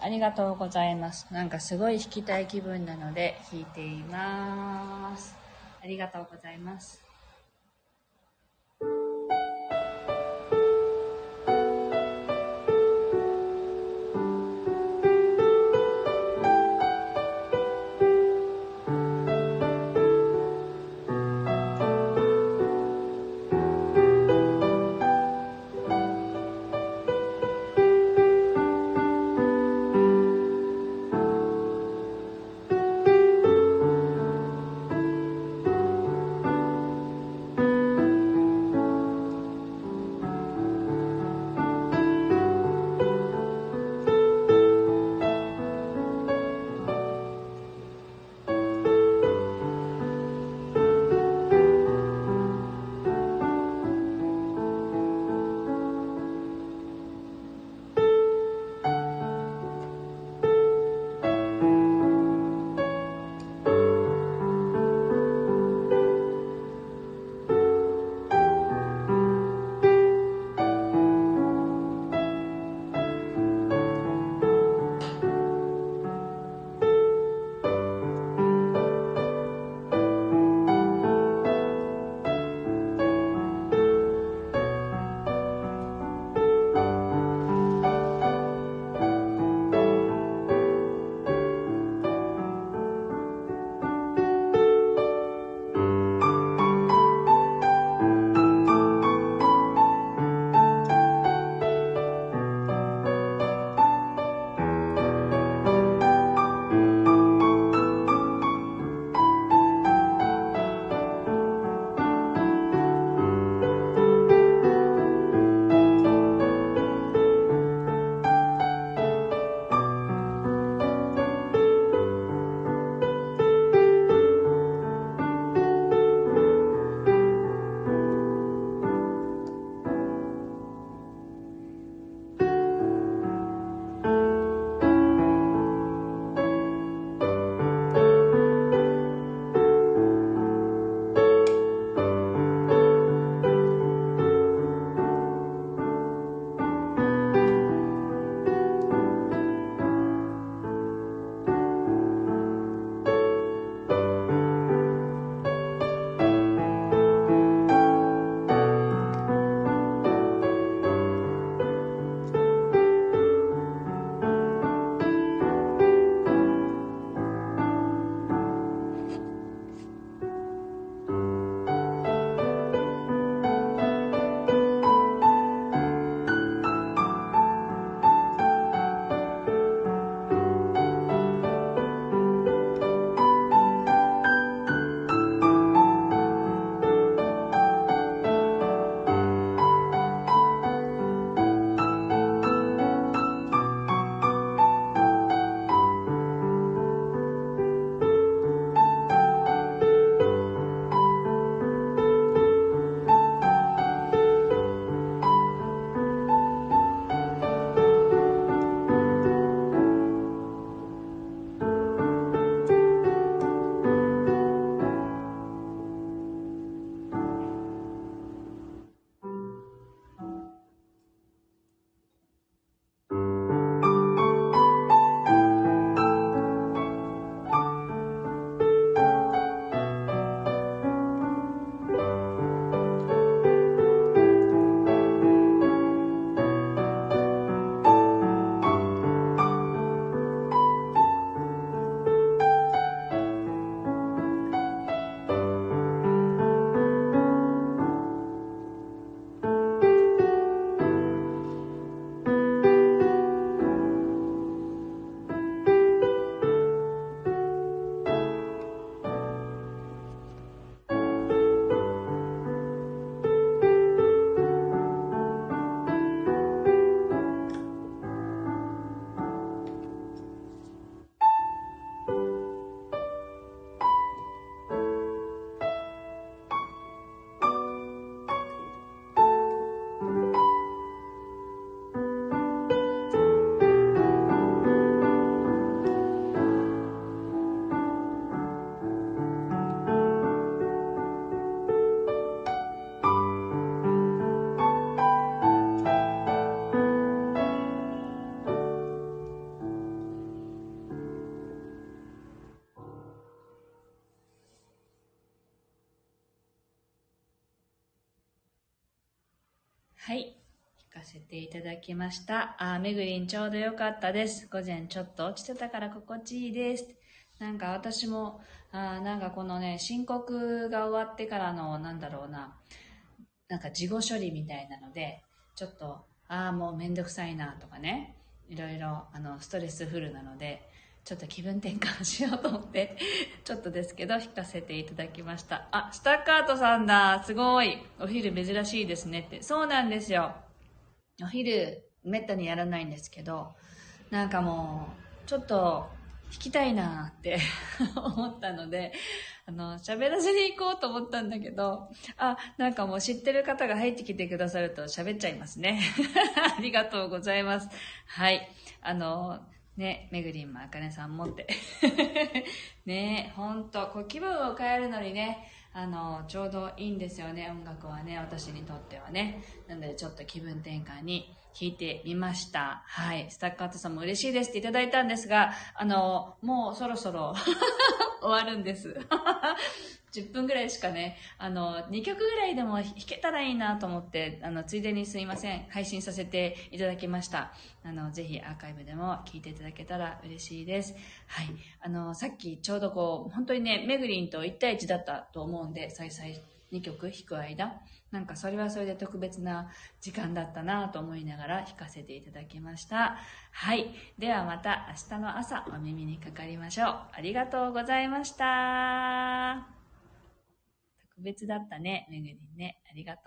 あ、りがとうございます。なんかすごい弾きたい気分なので弾いています。ありがとうございます。「はい。聞かせていただきました。あ、めぐりんちょうどよかったです。午前ちょっと落ちてたから心地いいです。なんか私も、あなんかこのね、申告が終わってからの、なんだろうな、なんか事後処理みたいなので、ちょっと、ああ、もうめんどくさいなとかね、いろいろ、あの、ストレスフルなので、ちょっと気分転換しようと思って、ちょっとですけど、弾かせていただきました。あ、スタッカートさんだすごいお昼珍しいですねって。そうなんですよ。お昼、めったにやらないんですけど、なんかもう、ちょっと、弾きたいなって 思ったので、あの、喋らずに行こうと思ったんだけど、あ、なんかもう知ってる方が入ってきてくださると喋っちゃいますね。ありがとうございます。はい。あの、ね、めぐりんもあかねさんもって。ねほんと、こう気分を変えるのにね、あの、ちょうどいいんですよね、音楽はね、私にとってはね。なので、ちょっと気分転換に弾いてみました。はい。スタッカートさんも嬉しいですっていただいたんですが、あの、もうそろそろ 終わるんです。10分ぐらいしかね、あの、2曲ぐらいでも弾けたらいいなと思って、あの、ついでにすいません。配信させていただきました。あの、ぜひアーカイブでも聴いていただけたら嬉しいです。はい。あの、さっきちょうどこう、本当にね、めぐりんと1対1だったと思うんで、再々2曲弾く間。なんかそれはそれで特別な時間だったなと思いながら弾かせていただきました。はい。ではまた明日の朝お耳にかかりましょう。ありがとうございました。特別だったね、めぐりんね。ありがとう。